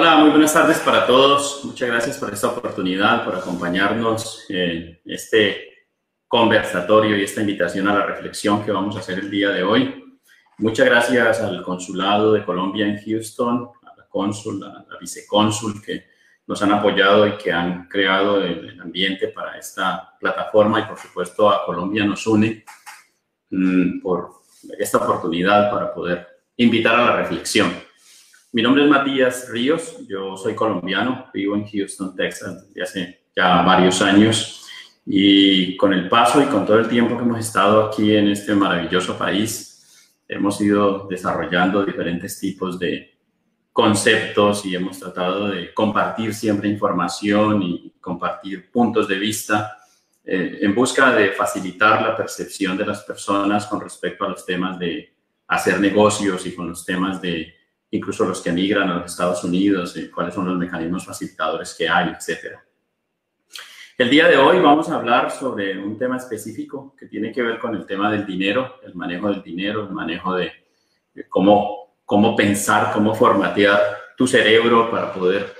Hola, muy buenas tardes para todos. Muchas gracias por esta oportunidad, por acompañarnos en este conversatorio y esta invitación a la reflexión que vamos a hacer el día de hoy. Muchas gracias al Consulado de Colombia en Houston, a la cónsul, a la vicecónsul que nos han apoyado y que han creado el, ambiente para esta plataforma y por supuesto a Colombia nos une mm, por esta oportunidad para poder invitar a la reflexión. Mi nombre es Matías Ríos, yo soy colombiano, vivo en Houston, Texas desde hace ya varios años. Y con el paso y con todo el tiempo que hemos estado aquí en este maravilloso país, hemos ido desarrollando diferentes tipos de conceptos y hemos tratado de compartir siempre información y compartir puntos de vista eh, en busca de facilitar la percepción de las personas con respecto a los temas de hacer negocios y con los temas de incluso los que emigran a los Estados Unidos, y cuáles son los mecanismos facilitadores que hay, etcétera. El día de hoy vamos a hablar sobre un tema específico que tiene que ver con el tema del dinero, el manejo del dinero, el manejo de, cómo, cómo pensar, cómo formatear tu cerebro para poder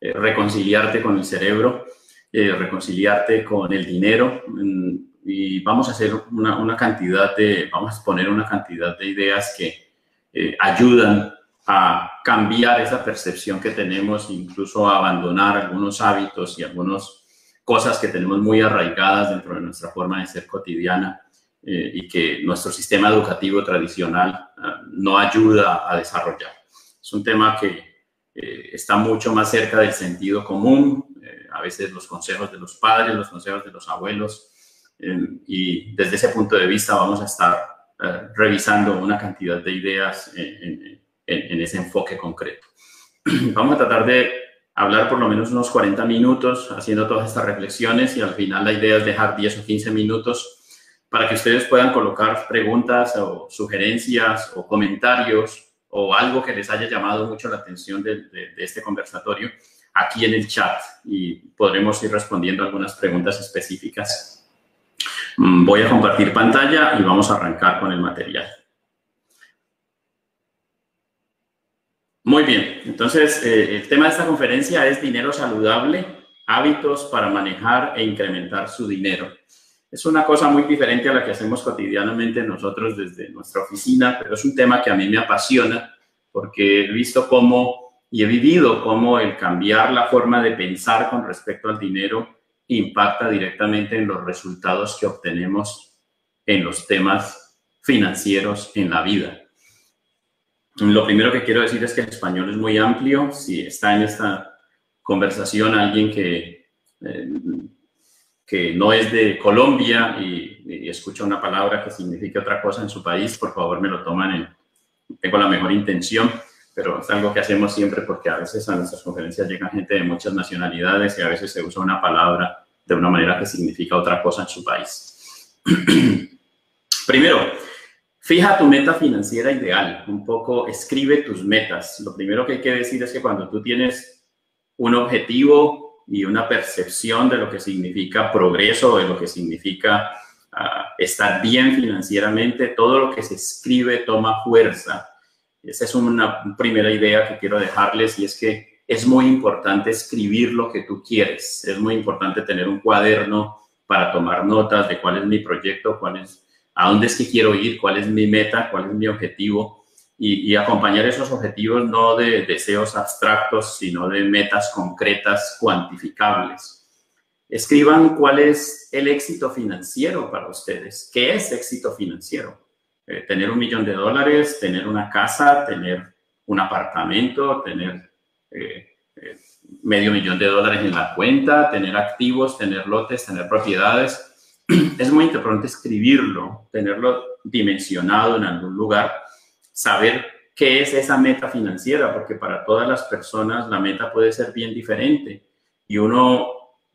eh, reconciliarte con el cerebro, eh, reconciliarte con el dinero. Mm, y vamos a hacer una, una, cantidad de, vamos a poner una cantidad de ideas que eh, ayudan a cambiar esa percepción que tenemos, incluso a abandonar algunos hábitos y algunas cosas que tenemos muy arraigadas dentro de nuestra forma de ser cotidiana eh, y que nuestro sistema educativo tradicional eh, no ayuda a desarrollar. Es un tema que eh, está mucho más cerca del sentido común, a veces los consejos de los padres, los consejos de los abuelos, y desde ese punto de vista vamos a estar revisando una cantidad de ideas en, en, ese enfoque concreto. Vamos a tratar de hablar por lo menos unos 40 minutos haciendo todas estas reflexiones y al final la idea es dejar 10 o 15 minutos para que ustedes puedan colocar preguntas o sugerencias o comentarios o algo que les haya llamado mucho la atención de, de, este conversatorio aquí en el chat y podremos ir respondiendo algunas preguntas específicas. Mm, voy a compartir pantalla y vamos a arrancar con el material. Muy bien, entonces eh, el tema de esta conferencia es dinero saludable, hábitos para manejar e incrementar su dinero. Es una cosa muy diferente a la que hacemos cotidianamente nosotros desde nuestra oficina, pero es un tema que a mí me apasiona porque he visto cómo y he vivido cómo el cambiar la forma de pensar con respecto al dinero impacta directamente en los resultados que obtenemos en los temas financieros en la vida. Lo primero que quiero decir es que el español es muy amplio. Si está en esta conversación alguien que, eh, que no es de Colombia y, escucha una palabra que signifique otra cosa en su país, por favor me lo toman en, tengo la mejor intención, pero es algo que hacemos siempre porque a veces a nuestras conferencias llega gente de muchas nacionalidades y a veces se usa una palabra de una manera que significa otra cosa en su país. Primero, Fija tu meta financiera ideal, un poco escribe tus metas. Lo primero que hay que decir es que cuando tú tienes un objetivo y una percepción de lo que significa progreso, de lo que significa ah, estar bien financieramente, todo lo que se escribe toma fuerza. Esa es una primera idea que quiero dejarles y es que es muy importante escribir lo que tú quieres. Es muy importante tener un cuaderno para tomar notas de cuál es mi proyecto, cuál es a dónde es que quiero ir, cuál es mi meta, cuál es mi objetivo y, acompañar esos objetivos no de deseos abstractos, sino de metas concretas, cuantificables. Escriban cuál es el éxito financiero para ustedes. ¿Qué es éxito financiero? Eh, tener un millón de dólares, tener una casa, tener un apartamento, tener eh, eh, medio millón de dólares en la cuenta, tener activos, tener lotes, tener propiedades es muy importante escribirlo, tenerlo dimensionado en algún lugar, saber qué es esa meta financiera, porque para todas las personas la meta puede ser bien diferente y uno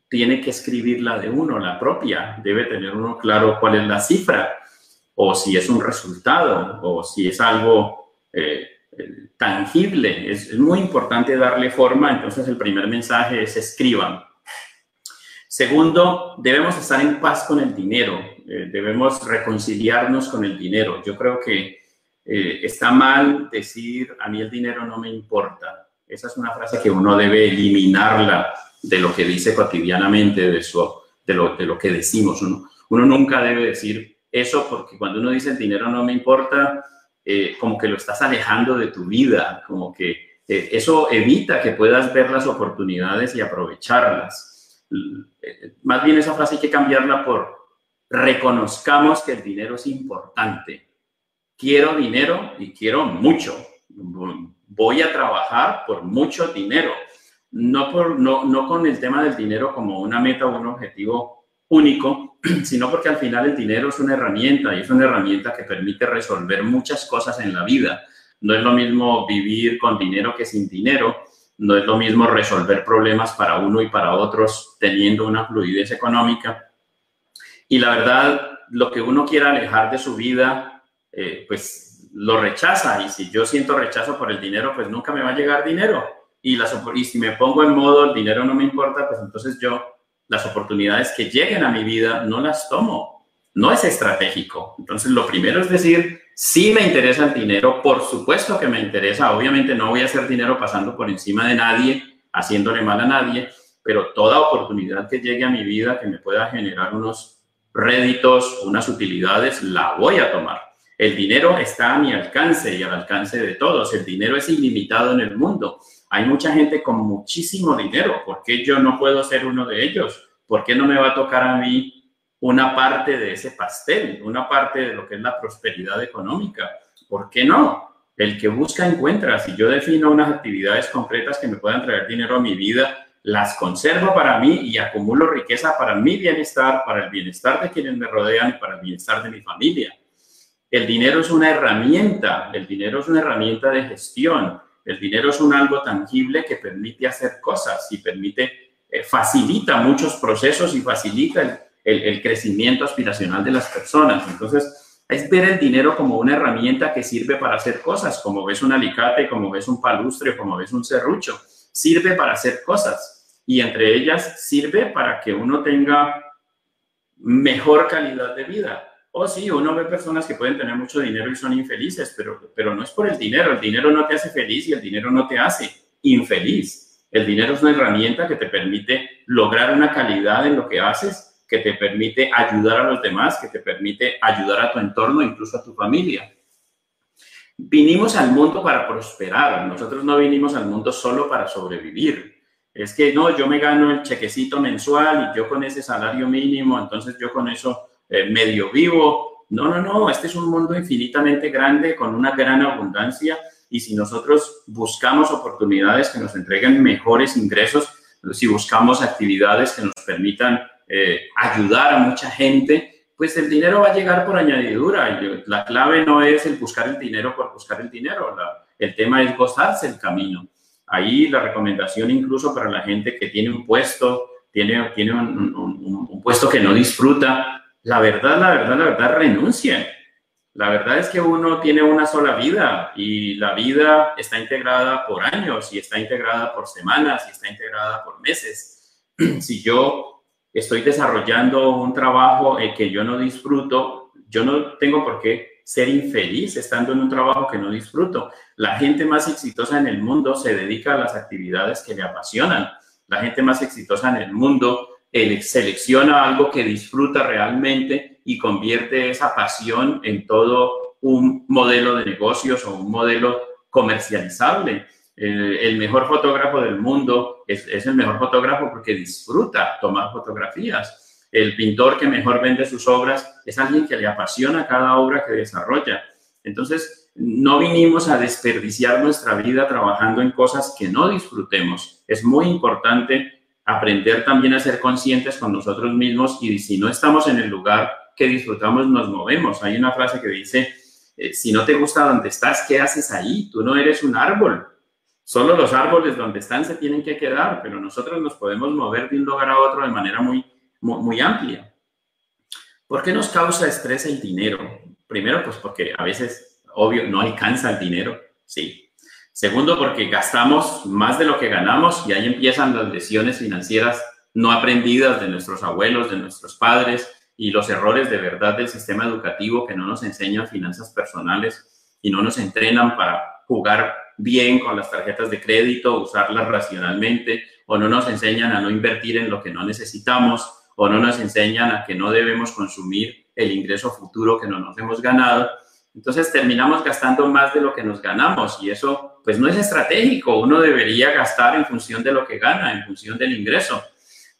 tiene que escribirla de uno, la propia, debe tener uno claro cuál es la cifra o si es un resultado o si es algo eh, tangible. Es, es muy importante darle forma, entonces el primer mensaje es escriban Segundo, debemos estar en paz con el dinero, eh, debemos reconciliarnos con el dinero. Yo creo que eh, está mal decir, a mí el dinero no me importa. esa es una frase que uno debe eliminarla de lo que dice cotidianamente, de, su, de, lo, de lo que decimos. Uno, uno nunca debe decir eso porque cuando uno dice el dinero no me importa, eh, como que lo estás alejando de tu vida, como que eh, eso evita que puedas ver las oportunidades y aprovecharlas. Más bien esa frase hay que cambiarla por reconozcamos que el dinero es importante. Quiero dinero y quiero mucho. Voy a trabajar por mucho dinero. No, por, no, no con el tema del dinero como una meta o un objetivo único, sino porque al final el dinero es una herramienta y es una herramienta que permite resolver muchas cosas en la vida. No es lo mismo vivir con dinero que sin dinero, no es lo mismo resolver problemas para uno y para otros teniendo una fluidez económica. Y la verdad, lo que uno quiera alejar de su vida, eh, pues lo rechaza. Y si yo siento rechazo por el dinero, pues nunca me va a llegar dinero. Y, las, y si me pongo en modo el dinero no me importa, pues entonces yo las oportunidades que lleguen a mi vida no las tomo. No es estratégico. Entonces, lo primero es decir, si me interesa el dinero, por supuesto que me interesa. Obviamente no voy a hacer dinero pasando por encima de nadie, haciéndole mal a nadie, pero toda oportunidad que llegue a mi vida que me pueda generar unos réditos, unas utilidades, la voy a tomar. El dinero está a mi alcance y al alcance de todos. El dinero es ilimitado en el mundo. Hay mucha gente con muchísimo dinero. ¿Por qué yo no puedo ser uno de ellos? ¿Por qué no me va a tocar a mí una parte de ese pastel, una parte de lo que es la prosperidad económica? ¿Por qué no? El que busca encuentra. Si yo defino unas actividades concretas que me puedan traer dinero a mi vida, las conservo para mí y acumulo riqueza para mi bienestar, para el bienestar de quienes me rodean y para el bienestar de mi familia. El dinero es una herramienta, el dinero es una herramienta de gestión el dinero es un algo tangible que permite hacer cosas y permite, eh, facilita muchos procesos y facilita el, crecimiento aspiracional de las personas. Entonces, es ver el dinero como una herramienta que sirve para hacer cosas, como ves un alicate, como ves un palustre, como ves un serrucho. Sirve para hacer cosas y entre ellas sirve para que uno tenga mejor calidad de vida oh sí, uno ve personas que pueden tener mucho dinero y son infelices, pero, pero no es por el dinero. El dinero no te hace feliz y el dinero no te hace infeliz. El dinero es una herramienta que te permite lograr una calidad en lo que haces, que te permite ayudar a los demás, que te permite ayudar a tu entorno, incluso a tu familia. Vinimos al mundo para prosperar. Nosotros no vinimos al mundo solo para sobrevivir. Es que no, yo me gano el chequecito mensual y yo con ese salario mínimo, entonces yo con eso eh, medio vivo. No, no, no, este es un mundo infinitamente grande con una gran abundancia y si nosotros buscamos oportunidades que nos entreguen mejores ingresos, si buscamos actividades que nos permitan eh, ayudar a mucha gente, pues el dinero va a llegar por añadidura. La clave no es el buscar el dinero por buscar el dinero, el tema es gozarse el camino. Ahí la recomendación incluso para la gente que tiene un puesto, tiene, tiene un puesto que no disfruta, la verdad, la verdad, la verdad, renuncien. La verdad es que uno tiene una sola vida y la vida está integrada por años y está integrada por semanas y está integrada por meses. Si yo estoy desarrollando un trabajo que yo no disfruto, yo no tengo por qué ser infeliz estando en un trabajo que no disfruto. La gente más exitosa en el mundo se dedica a las actividades que le apasionan. La gente más exitosa en el mundo él selecciona algo que disfruta realmente y convierte esa pasión en todo un modelo de negocios o un modelo comercializable. El, mejor fotógrafo del mundo es, es, el mejor fotógrafo porque disfruta tomar fotografías. El pintor que mejor vende sus obras es alguien que le apasiona cada obra que desarrolla. Entonces, no vinimos a desperdiciar nuestra vida trabajando en cosas que no disfrutemos. Es muy importante aprender también a ser conscientes con nosotros mismos y si no estamos en el lugar que disfrutamos, nos movemos. Hay una frase que dice, eh, si no te gusta donde estás, ¿qué haces ahí? Tú no eres un árbol. Solo los árboles donde están se tienen que quedar, pero nosotros nos podemos mover de un lugar a otro de manera muy, muy, amplia. ¿Por qué nos causa estrés el dinero? Primero, pues porque a veces, obvio, no alcanza el dinero, sí, Segundo, porque gastamos más de lo que ganamos y ahí empiezan las lesiones financieras no aprendidas de nuestros abuelos, de nuestros padres y los errores de verdad del sistema educativo que no nos enseñan finanzas personales y no nos entrenan para jugar bien con las tarjetas de crédito, usarlas racionalmente, o no nos enseñan a no invertir en lo que no necesitamos, o no nos enseñan a que no debemos consumir el ingreso futuro que no nos hemos ganado. Entonces terminamos gastando más de lo que nos ganamos y eso pues no es estratégico. Uno debería gastar en función de lo que gana, en función del ingreso.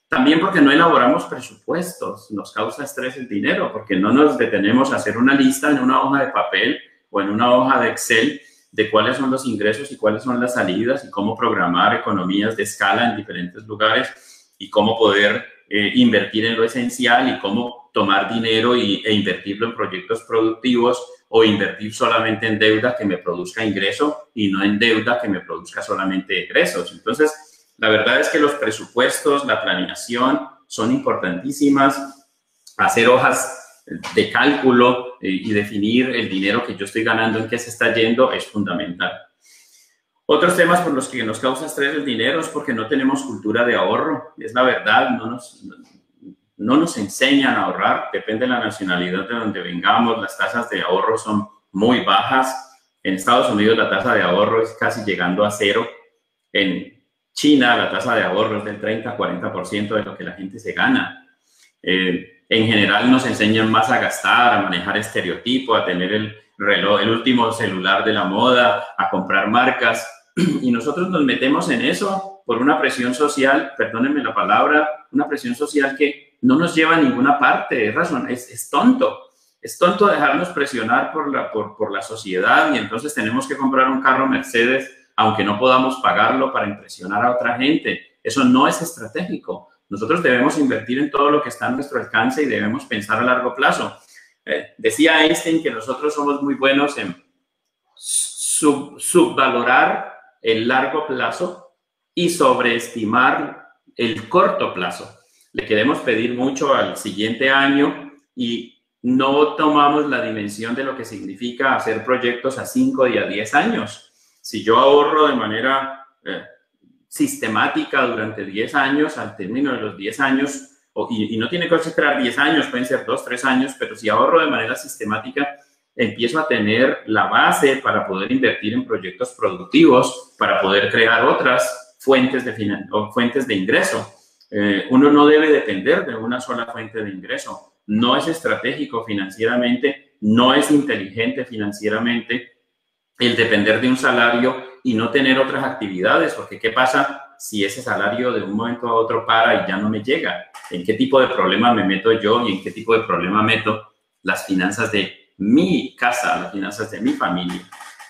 También porque no elaboramos presupuestos, nos causa estrés el dinero, porque no nos detenemos a hacer una lista en una hoja de papel o en una hoja de Excel de cuáles son los ingresos y cuáles son las salidas y cómo programar economías de escala en diferentes lugares y cómo poder eh, invertir en lo esencial y cómo tomar dinero y, e invertirlo en proyectos productivos o invertir solamente en deuda que me produzca ingreso y no en deuda que me produzca solamente egresos. Entonces, la verdad es que los presupuestos, la planeación son importantísimas. Hacer hojas de cálculo y definir el dinero que yo estoy ganando, en qué se está yendo, es fundamental. Otros temas por los que nos causa estrés el dinero es porque no tenemos cultura de ahorro. Es la verdad, no nos, no nos enseñan a ahorrar. Depende de la nacionalidad de donde vengamos. Las tasas de ahorro son muy bajas. En Estados Unidos la tasa de ahorro es casi llegando a cero. En China, la tasa de ahorro es del 30-40% de lo que la gente se gana. Eh, en general nos enseñan más a gastar, a manejar estereotipos, a tener el reloj, el último celular de la moda, a comprar marcas. Y nosotros nos metemos en eso por una presión social, perdónenme la palabra, una presión social que no nos lleva a ninguna parte, es razón, es, es tonto. Es tonto dejarnos presionar por la, por, por la sociedad y entonces tenemos que comprar un carro Mercedes aunque no podamos pagarlo para impresionar a otra gente. Eso no es estratégico. Nosotros debemos invertir en todo lo que está a nuestro alcance y debemos pensar a largo plazo. Eh, decía Einstein que nosotros somos muy buenos en subvalorar el largo plazo y sobreestimar el corto plazo. Le queremos pedir mucho al siguiente año y no tomamos la dimensión de lo que significa hacer proyectos a 5 y a 10 años. Si yo ahorro de manera eh, sistemática durante 10 años, al término de los 10 años, y, no tiene que esperar 10 años, pueden ser 2, 3 años, pero si ahorro de manera sistemática, empiezo a tener la base para poder invertir en proyectos productivos, para poder crear otras fuentes de, fuentes de ingreso. Eh, uno no debe depender de una sola fuente de ingreso. No es estratégico financieramente, no es inteligente financieramente el depender de un salario y no tener otras actividades, porque ¿qué pasa si ese salario de un momento a otro para y ya no me llega? ¿En qué tipo de problema me meto yo y en qué tipo de problema meto las finanzas de mi casa, las finanzas de mi familia?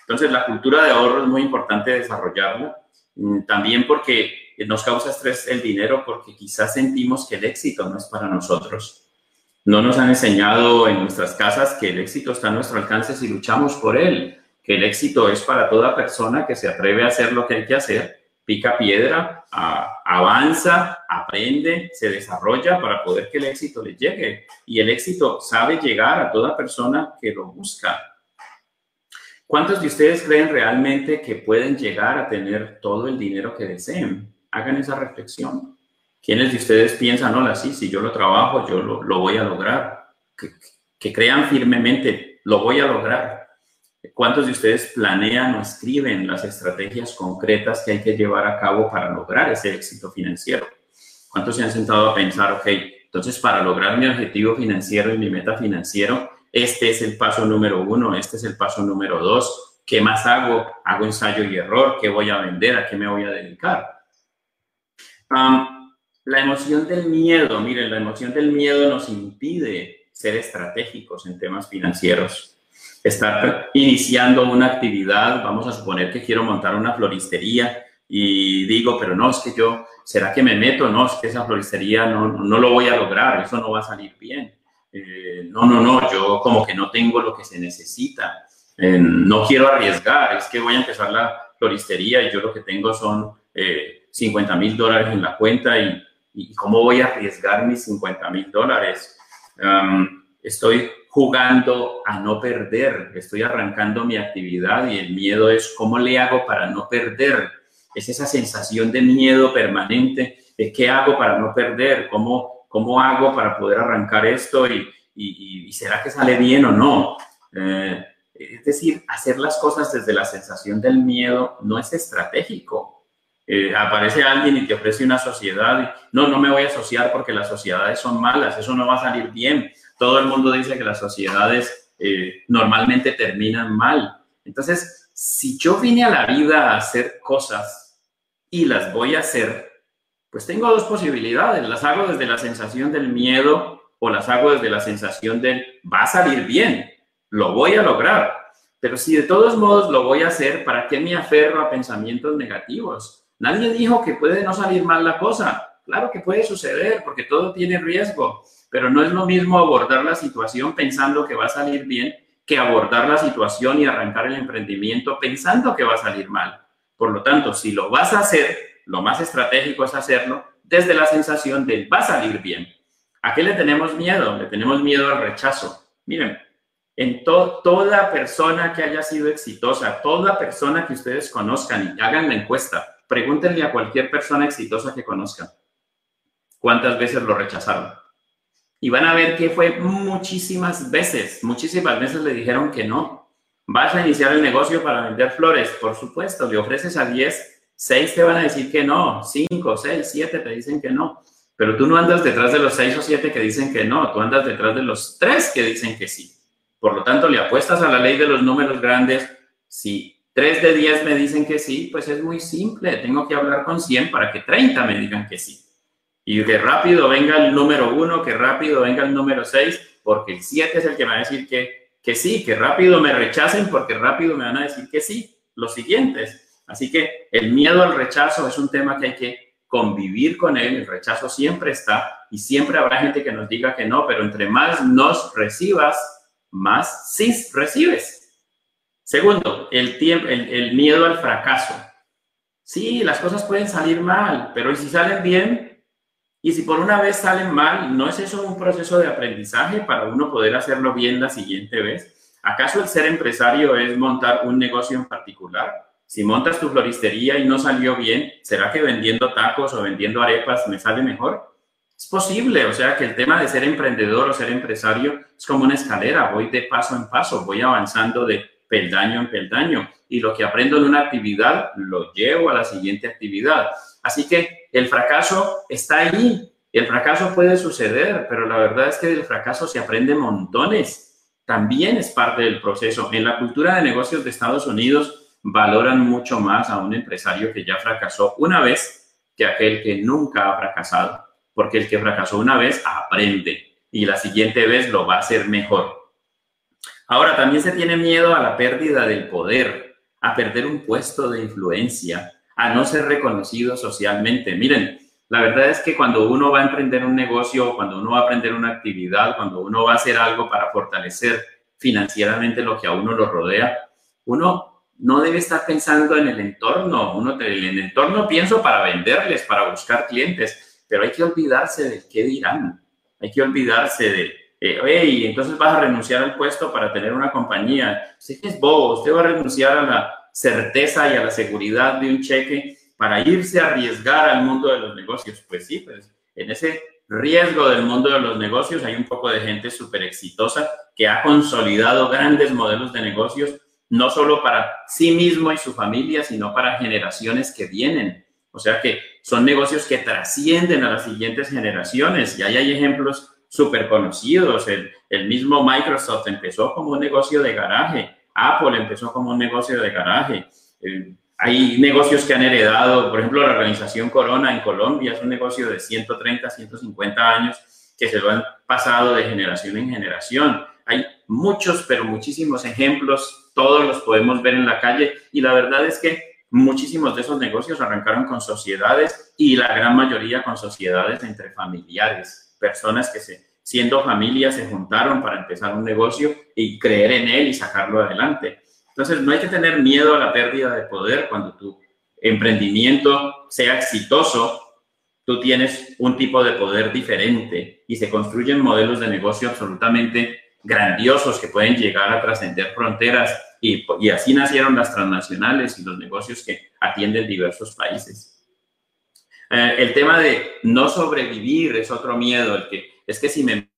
Entonces, la cultura de ahorro es muy importante desarrollarla, mm, también porque nos causa estrés el dinero, porque quizás sentimos que el éxito no es para nosotros. No nos han enseñado en nuestras casas que el éxito está a nuestro alcance si luchamos por él que el éxito es para toda persona que se atreve a hacer lo que hay que hacer, pica piedra, avanza, aprende, se desarrolla para poder que el éxito le llegue. Y el éxito sabe llegar a toda persona que lo busca. ¿Cuántos de ustedes creen realmente que pueden llegar a tener todo el dinero que deseen? Hagan esa reflexión. ¿Quiénes de ustedes piensan, hola, sí, si yo lo trabajo, yo lo, voy a lograr? que crean firmemente, lo voy a lograr ¿Cuántos de ustedes planean o escriben las estrategias concretas que hay que llevar a cabo para lograr ese éxito financiero? ¿Cuántos se han sentado a pensar, ok, entonces para lograr mi objetivo financiero y mi meta financiero, este es el paso número uno, este es el paso número dos, ¿qué más hago? ¿Hago ensayo y error? ¿Qué voy a vender? ¿A qué me voy a dedicar? la emoción del miedo, miren, la emoción del miedo nos impide ser estratégicos en temas financieros estar iniciando una actividad, vamos a suponer que quiero montar una floristería y digo, pero no, es que yo, ¿será que me meto? No, es que esa floristería no, no lo voy a lograr, eso no va a salir bien. Eh, no, no, no, yo como que no tengo lo que se necesita, eh, no quiero arriesgar, es que voy a empezar la floristería y yo lo que tengo son 50 eh, mil dólares en la cuenta y, y, ¿cómo voy a arriesgar mis 50 mil dólares? estoy jugando a no perder, estoy arrancando mi actividad y el miedo es cómo le hago para no perder. Es esa sensación de miedo permanente de qué hago para no perder, cómo, cómo hago para poder arrancar esto y, y, será que sale bien o no. Eh, Es decir, hacer las cosas desde la sensación del miedo no es estratégico. Eh, aparece alguien y te ofrece una sociedad, y, no, no me voy a asociar porque las sociedades son malas, eso no va a salir bien. Todo el mundo dice que las sociedades eh, normalmente terminan mal. Entonces, si yo vine a la vida a hacer cosas y las voy a hacer, pues tengo dos posibilidades. Las hago desde la sensación del miedo o las hago desde la sensación del va a salir bien, lo voy a lograr. Pero si de todos modos lo voy a hacer, ¿para qué me aferro a pensamientos negativos? Nadie dijo que puede no salir mal la cosa. Claro que puede suceder porque todo tiene riesgo, pero no es lo mismo abordar la situación pensando que va a salir bien que abordar la situación y arrancar el emprendimiento pensando que va a salir mal. Por lo tanto, si lo vas a hacer, lo más estratégico es hacerlo desde la sensación de va a salir bien. ¿A qué le tenemos miedo? Le tenemos miedo al rechazo. Miren, en toda persona que haya sido exitosa, toda persona que ustedes conozcan y hagan la encuesta, pregúntenle a cualquier persona exitosa que conozcan cuántas veces lo rechazaron. Y van a ver que fue muchísimas veces, muchísimas veces le dijeron que no. Vas a iniciar el negocio para vender flores, por supuesto, le ofreces a 10, 6 te van a decir que no, 5, 6, 7 te dicen que no. Pero tú no andas detrás de los 6 o 7 que dicen que no, tú andas detrás de los 3 que dicen que sí. Por lo tanto, le apuestas a la ley de los números grandes. Si 3 de 10 me dicen que sí, pues es muy simple, tengo que hablar con 100 para que 30 me digan que sí. Y que rápido venga el número uno, que rápido venga el número seis, porque el siete es el que me va a decir que, que sí, que rápido me rechacen, porque rápido me van a decir que sí, los siguientes. Así que el miedo al rechazo es un tema que hay que convivir con él, el rechazo siempre está y siempre habrá gente que nos diga que no, pero entre más nos recibas, más sí recibes. Segundo, el, tiempo, el, el miedo al fracaso. Sí, las cosas pueden salir mal, pero si salen bien, y si por una vez salen mal, ¿no es eso un proceso de aprendizaje para uno poder hacerlo bien la siguiente vez? ¿Acaso el ser empresario es montar un negocio en particular? Si montas tu floristería y no salió bien, ¿será que vendiendo tacos o vendiendo arepas me sale mejor? Es posible, o sea que el tema de ser emprendedor o ser empresario es como una escalera, voy de paso en paso, voy avanzando de peldaño en peldaño y lo que aprendo en una actividad lo llevo a la siguiente actividad. Así que el fracaso está ahí. El fracaso puede suceder, pero la verdad es que del fracaso se aprende montones. También es parte del proceso. En la cultura de negocios de Estados Unidos valoran mucho más a un empresario que ya fracasó una vez que aquel que nunca ha fracasado, porque el que fracasó una vez aprende y la siguiente vez lo va a hacer mejor. Ahora, también se tiene miedo a la pérdida del poder, a perder un puesto de influencia, a no ser reconocido socialmente. Miren, la verdad es que cuando uno va a emprender un negocio, cuando uno va a aprender una actividad, cuando uno va a hacer algo para fortalecer financieramente lo que a uno lo rodea, uno no debe estar pensando en el entorno. Uno, en el entorno pienso para venderles, para buscar clientes, pero hay que olvidarse de qué dirán. Hay que olvidarse de, eh, entonces vas a renunciar al puesto para tener una compañía. Usted es bobo, usted va a renunciar a la certeza y a la seguridad de un cheque para irse a arriesgar al mundo de los negocios. Pues sí, pues en ese riesgo del mundo de los negocios hay un poco de gente súper exitosa que ha consolidado grandes modelos de negocios, no solo para sí mismo y su familia, sino para generaciones que vienen. O sea que son negocios que trascienden a las siguientes generaciones y ahí hay ejemplos súper conocidos. El, el mismo Microsoft empezó como un negocio de garaje Apple empezó como un negocio de garaje. Hay negocios que han heredado, por ejemplo, la organización Corona en Colombia es un negocio de 130, 150 años que se lo han pasado de generación en generación. Hay muchos, pero muchísimos ejemplos, todos los podemos ver en la calle y la verdad es que muchísimos de esos negocios arrancaron con sociedades y la gran mayoría con sociedades entre familiares, personas que se siendo familias, se juntaron para empezar un negocio y creer en él y sacarlo adelante. Entonces, no hay que tener miedo a la pérdida de poder cuando tu emprendimiento sea exitoso. Tú tienes un tipo de poder diferente y se construyen modelos de negocio absolutamente grandiosos que pueden llegar a trascender fronteras y, así nacieron las transnacionales y los negocios que atienden diversos países. Eh, el tema de no sobrevivir es otro miedo, el que es que si me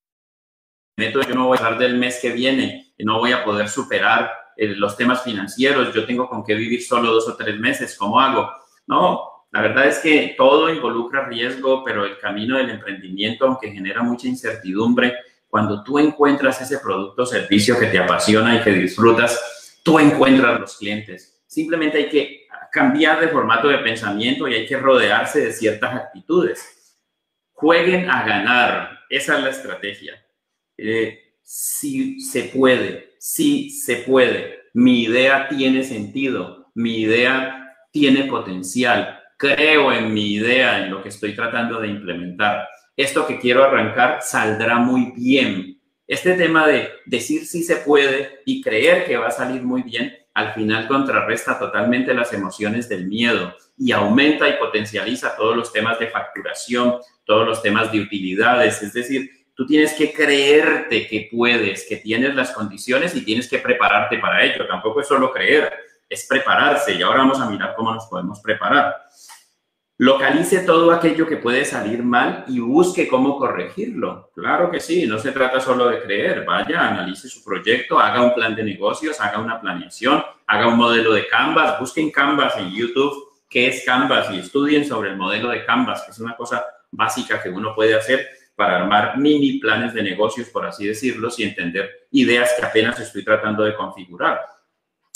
meto yo no voy a pasar del mes que viene, no voy a poder superar eh, los temas financieros, yo tengo con qué vivir solo dos o tres meses, ¿cómo hago? No, la verdad es que todo involucra riesgo, pero el camino del emprendimiento, aunque genera mucha incertidumbre, cuando tú encuentras ese producto o servicio que te apasiona y que disfrutas, tú encuentras los clientes. Simplemente hay que cambiar de formato de pensamiento y hay que rodearse de ciertas actitudes. Jueguen a ganar. Esa es la estrategia. Eh, si se puede, si se puede. Mi idea tiene sentido, mi idea tiene potencial. Creo en mi idea, en lo que estoy tratando de implementar. Esto que quiero arrancar saldrá muy bien. Este tema de decir si se puede y creer que va a salir muy bien al final contrarresta totalmente las emociones del miedo y aumenta y potencializa todos los temas de facturación, todos los temas de utilidades. Es decir, tú tienes que creerte que puedes, que tienes las condiciones y tienes que prepararte para ello. Tampoco es solo creer, es prepararse y ahora vamos a mirar cómo nos podemos preparar. Localice todo aquello que puede salir mal y busque cómo corregirlo. Claro que sí, no se trata solo de creer. Vaya, analice su proyecto, haga un plan de negocios, haga una planeación, haga un modelo de Canvas, busquen Canvas en YouTube, qué es Canvas y estudien sobre el modelo de Canvas, que es una cosa básica que uno puede hacer para armar mini planes de negocios, por así decirlo, y entender ideas que apenas estoy tratando de configurar.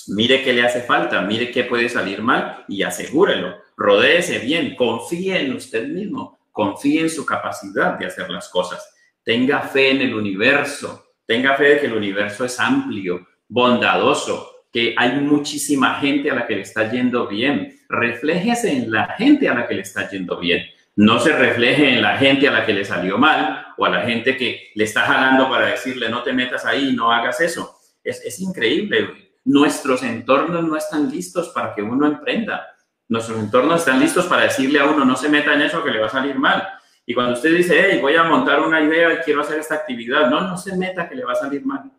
Mire qué le hace falta, mire qué puede salir mal y asegúrelo. Rodéese bien, confíe en usted mismo, confíe en su capacidad de hacer las cosas. Tenga fe en el universo, tenga fe de que el universo es amplio, bondadoso, que hay muchísima gente a la que le está yendo bien. Refléjese en la gente a la que le está yendo bien. No se refleje en la gente a la que le salió mal o a la gente que le está jalando para decirle no te metas ahí, no hagas eso. Es, es increíble nuestros entornos no están listos para que uno emprenda. Nuestros entornos están listos para decirle a uno, no se meta en eso que le va a salir mal. Y cuando usted dice, hey, voy a montar una idea y quiero hacer esta actividad, no, no se meta que le va a salir mal.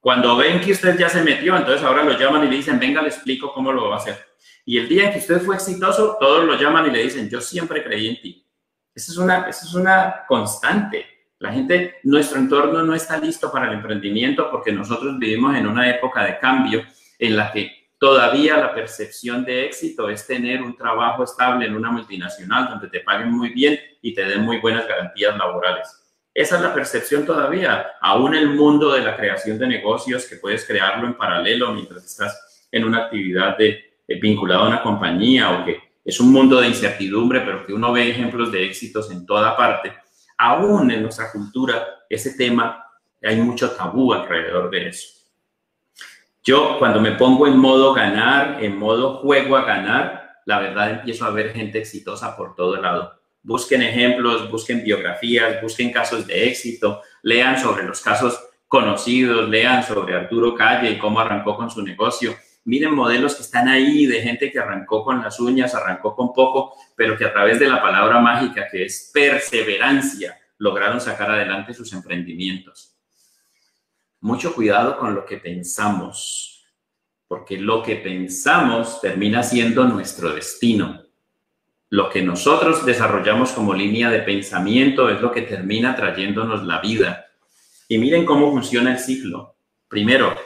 Cuando ven que usted ya se metió, entonces ahora lo llaman y le dicen, venga, le explico cómo lo va a hacer. Y el día en que usted fue exitoso, todos lo llaman y le dicen, yo siempre creí en ti. Esa es una, esa es una constante. La gente, nuestro entorno no está listo para el emprendimiento porque nosotros vivimos en una época de cambio en la que todavía la percepción de éxito es tener un trabajo estable en una multinacional donde te paguen muy bien y te den muy buenas garantías laborales. Esa es la percepción todavía, aún el mundo de la creación de negocios, que puedes crearlo en paralelo mientras estás en una actividad de, eh, vinculada a una compañía o que es un mundo de incertidumbre, pero que uno ve ejemplos de éxitos en toda parte aún en nuestra cultura, ese tema, hay mucho tabú alrededor de eso. Yo cuando me pongo en modo ganar, en modo juego a ganar, la verdad empiezo a ver gente exitosa por todo lado. Busquen ejemplos, busquen biografías, busquen casos de éxito, lean sobre los casos conocidos, lean sobre Arturo Calle y cómo arrancó con su negocio. Miren modelos que están ahí de gente que arrancó con las uñas, arrancó con poco, pero que a través de la palabra mágica que es perseverancia lograron sacar adelante sus emprendimientos. Mucho cuidado con lo que pensamos, porque lo que pensamos termina siendo nuestro destino. Lo que nosotros desarrollamos como línea de pensamiento es lo que termina trayéndonos la vida. Y miren cómo funciona el ciclo. Primero,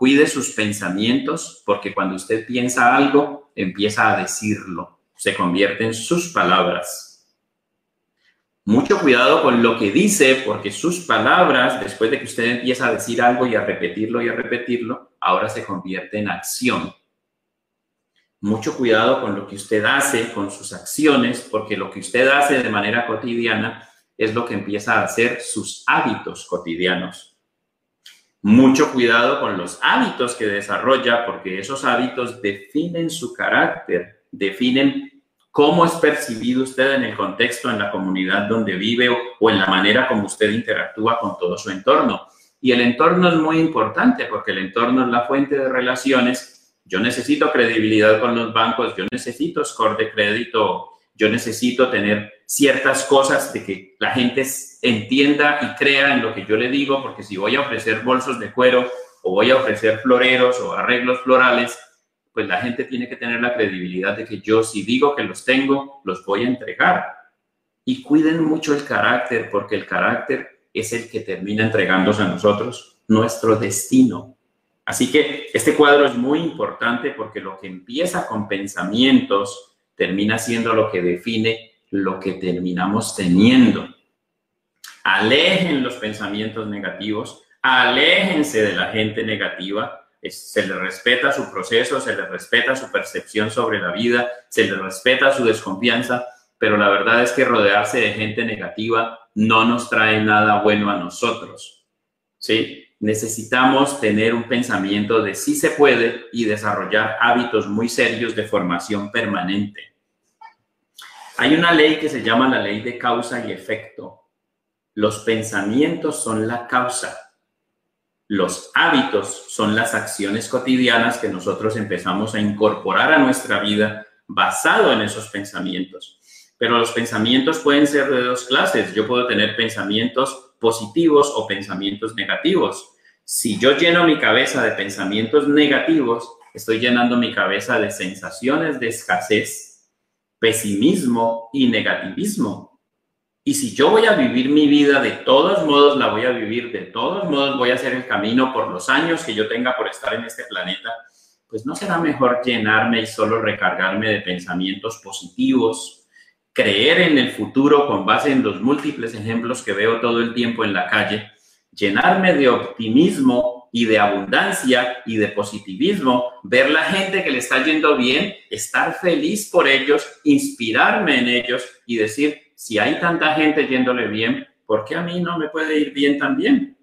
cuide sus pensamientos, porque cuando usted piensa algo, empieza a decirlo. Se convierte en sus palabras mucho cuidado con lo que dice, porque sus palabras, después de que usted empieza a decir algo y a repetirlo y a repetirlo, ahora se convierte en acción. Mucho cuidado con lo que usted hace, con sus acciones, porque lo que usted hace de manera cotidiana es lo que empieza a hacer sus hábitos cotidianos. Mucho cuidado con los hábitos que desarrolla, porque esos hábitos definen su carácter, definen cómo es percibido usted en el contexto, en la comunidad donde vive o, en la manera como usted interactúa con todo su entorno. Y el entorno es muy importante porque el entorno es la fuente de relaciones. Yo necesito credibilidad con los bancos, yo necesito score de crédito, yo necesito tener ciertas cosas de que la gente entienda y crea en lo que yo le digo, porque si voy a ofrecer bolsos de cuero o voy a ofrecer floreros o arreglos florales, pues la gente tiene que tener la credibilidad de que yo si digo que los tengo, los voy a entregar. Y cuiden mucho el carácter, porque el carácter es el que termina entregándose a nosotros nuestro destino. Así que este cuadro es muy importante porque lo que empieza con pensamientos termina siendo lo que define lo que terminamos teniendo. Alejen los pensamientos negativos, aléjense de la gente negativa, se le respeta su proceso, se le respeta su percepción sobre la vida, se le respeta su desconfianza, pero la verdad es que rodearse de gente negativa no nos trae nada bueno a nosotros. ¿Sí? Necesitamos tener un pensamiento de sí se puede y desarrollar hábitos muy serios de formación permanente. Hay una ley que se llama la ley de causa y efecto. Los pensamientos son la causa. Los hábitos son las acciones cotidianas que nosotros empezamos a incorporar a nuestra vida basado en esos pensamientos. Pero los pensamientos pueden ser de dos clases. Yo puedo tener pensamientos positivos o pensamientos negativos. Si yo lleno mi cabeza de pensamientos negativos, estoy llenando mi cabeza de sensaciones de escasez, pesimismo y negativismo. Y si yo voy a vivir mi vida de todos modos, la voy a vivir de todos modos, voy a hacer el camino por los años que yo tenga por estar en este planeta, pues no será mejor llenarme y solo recargarme de pensamientos positivos, creer en el futuro con base en los múltiples ejemplos que veo todo el tiempo en la calle, llenarme de optimismo y de abundancia y de positivismo, ver la gente que le está yendo bien, estar feliz por ellos, inspirarme en ellos y decir, si hay tanta gente yéndole bien, ¿por qué a mí no me puede ir bien también?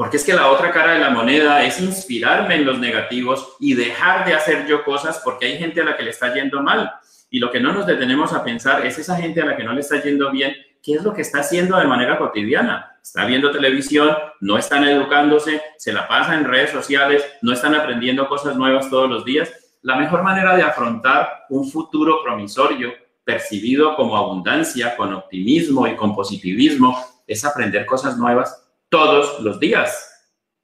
Porque es que la otra cara de la moneda es inspirarme en los negativos y dejar de hacer yo cosas porque hay gente a la que le está yendo mal. Y lo que no nos detenemos a pensar es esa gente a la que no le está yendo bien, ¿qué es lo que está haciendo de manera cotidiana? Está viendo televisión, no están educándose, se la pasa en redes sociales, no están aprendiendo cosas nuevas todos los días. La mejor manera de afrontar un futuro promisorio percibido como abundancia, con optimismo y con positivismo, es aprender cosas nuevas todos los días.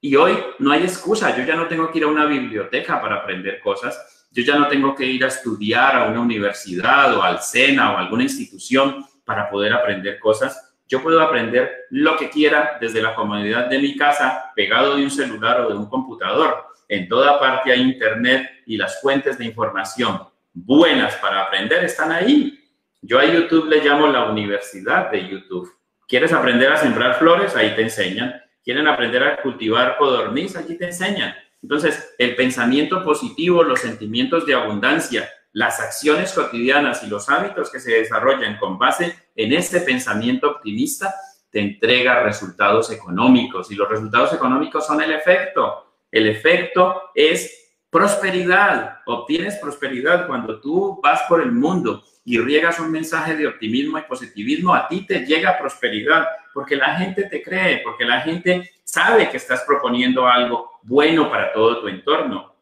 Y hoy no hay excusa, yo ya no tengo que ir a una biblioteca para aprender cosas, yo ya no tengo que ir a estudiar a una universidad o al SENA o alguna institución para poder aprender cosas. Yo puedo aprender lo que quiera desde la comodidad de mi casa, pegado de un celular o de un computador. En toda parte hay internet y las fuentes de información buenas para aprender están ahí. Yo a YouTube le llamo la universidad de YouTube. ¿Quieres aprender a sembrar flores? Ahí te enseñan. ¿Quieren aprender a cultivar codorniz? Allí te enseñan. Entonces, el pensamiento positivo, los sentimientos de abundancia, las acciones cotidianas y los hábitos que se desarrollan con base en este pensamiento optimista te entrega resultados económicos y los resultados económicos son el efecto. El efecto es prosperidad. Obtienes prosperidad cuando tú vas por el mundo y riegas un mensaje de optimismo y positivismo, a ti te llega prosperidad porque la gente te cree, porque la gente sabe que estás proponiendo algo bueno para todo tu entorno.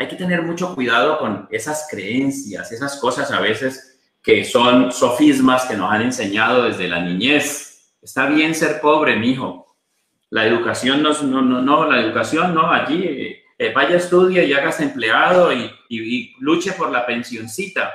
Hay que tener mucho cuidado con esas creencias, esas cosas a veces que son sofismas que nos han enseñado desde la niñez. Está bien ser pobre, mijo. La educación no, no, no, no la educación no, allí eh, vaya, estudie y hagas empleado y, y luche por la pensioncita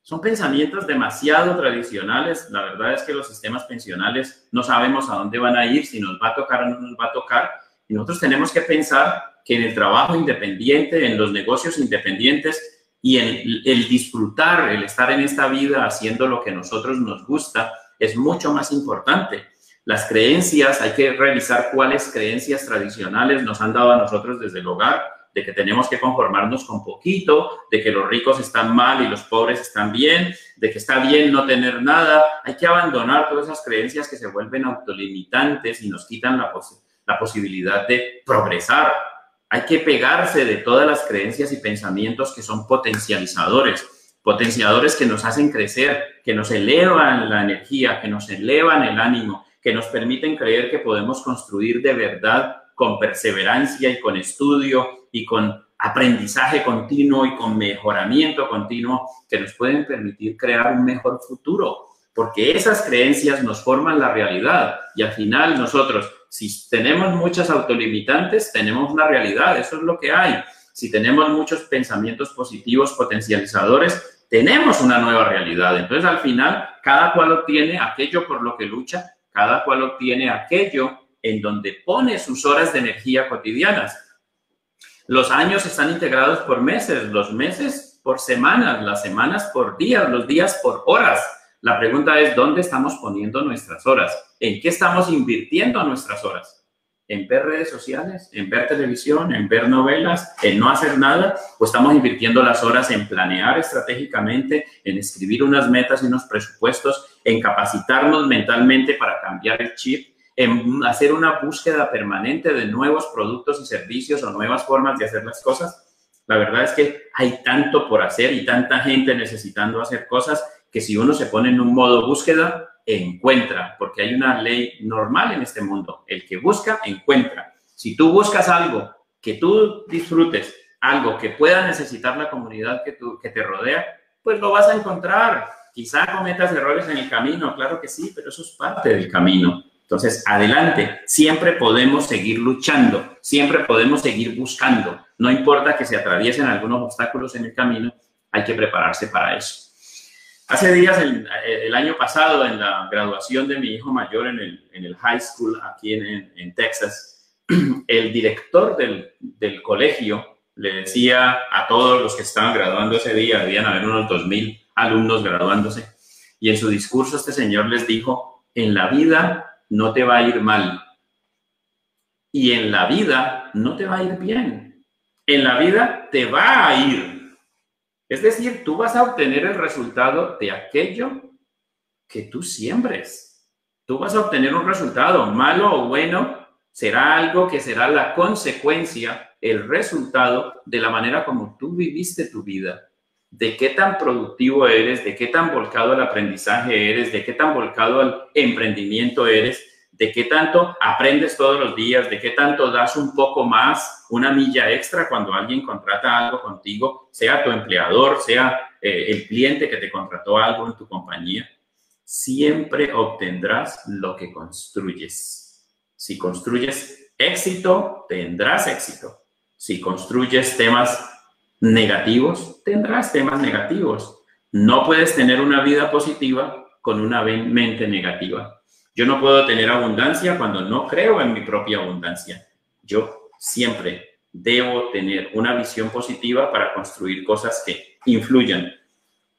son pensamientos demasiado tradicionales. La verdad es que los sistemas pensionales no sabemos a dónde van a ir, si nos va a tocar o no nos va a tocar. Y nosotros tenemos que pensar que en el trabajo independiente, en los negocios independientes y en el disfrutar, el estar en esta vida haciendo lo que a nosotros nos gusta, es mucho más importante. Las creencias, hay que revisar cuáles creencias tradicionales nos han dado a nosotros desde el hogar de que tenemos que conformarnos con poquito, de que los ricos están mal y los pobres están bien, de que está bien no tener nada. Hay que abandonar todas esas creencias que se vuelven autolimitantes y nos quitan la, la posibilidad de progresar. Hay que pegarse de todas las creencias y pensamientos que son potencializadores, potenciadores que nos hacen crecer, que nos elevan la energía, que nos elevan el ánimo, que nos permiten creer que podemos construir de verdad con perseverancia y con estudio y con aprendizaje continuo y con mejoramiento continuo que nos pueden permitir crear un mejor futuro, porque esas creencias nos forman la realidad y al final nosotros, si tenemos muchas autolimitantes, tenemos una realidad, eso es lo que hay. Si tenemos muchos pensamientos positivos potencializadores, tenemos una nueva realidad. Entonces, al final, cada cual obtiene aquello por lo que lucha, cada cual obtiene aquello en donde pone sus horas de energía cotidianas. Los años están integrados por meses, los meses por semanas, las semanas por días, los días por horas. La pregunta es, ¿dónde estamos poniendo nuestras horas? ¿En qué estamos invirtiendo nuestras horas? ¿En ver redes sociales? ¿En ver televisión? ¿En ver novelas? ¿En no hacer nada? ¿O estamos invirtiendo las horas en planear estratégicamente, en escribir unas metas y unos presupuestos, en capacitarnos mentalmente para cambiar el chip en hacer una búsqueda permanente de nuevos productos y servicios o nuevas formas de hacer las cosas. La verdad es que hay tanto por hacer y tanta gente necesitando hacer cosas que si uno se pone en un modo búsqueda, encuentra, porque hay una ley normal en este mundo. El que busca, encuentra. Si tú buscas algo que tú disfrutes, algo que pueda necesitar la comunidad que, tú, que te rodea, pues lo vas a encontrar. Quizá cometas errores en el camino, claro que sí, pero eso es parte del camino. Entonces, adelante, siempre podemos seguir luchando, siempre podemos seguir buscando. No importa que se atraviesen algunos obstáculos en el camino, hay que prepararse para eso. Hace días, el, año pasado, en la graduación de mi hijo mayor en el, high school aquí en, Texas, el director del, del, colegio le decía a todos los que estaban graduando ese día, debían haber unos 2.000 alumnos graduándose, y en su discurso este señor les dijo, en la vida no te va a ir mal. Y en la vida no te va a ir bien. En la vida te va a ir. Es decir, tú vas a obtener el resultado de aquello que tú siembres. Tú vas a obtener un resultado, malo o bueno, será algo que será la consecuencia, el resultado de la manera como tú viviste tu vida, de qué tan productivo eres, de qué tan volcado al aprendizaje eres, de qué tan volcado al emprendimiento eres, de qué tanto aprendes todos los días, de qué tanto das un poco más, una milla extra cuando alguien contrata algo contigo, sea tu empleador, sea eh, el cliente que te contrató algo en tu compañía. Siempre obtendrás lo que construyes. Si construyes éxito, tendrás éxito. Si construyes temas negativos, tendrás temas negativos. No puedes tener una vida positiva con una mente negativa. Yo no puedo tener abundancia cuando no creo en mi propia abundancia. Yo siempre debo tener una visión positiva para construir cosas que influyan,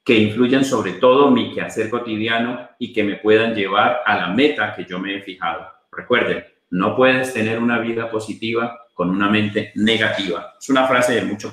que influyan sobre todo mi quehacer cotidiano y que me puedan llevar a la meta que yo me he fijado. Recuerden, no puedes tener una vida positiva con una mente negativa. Es una frase de mucho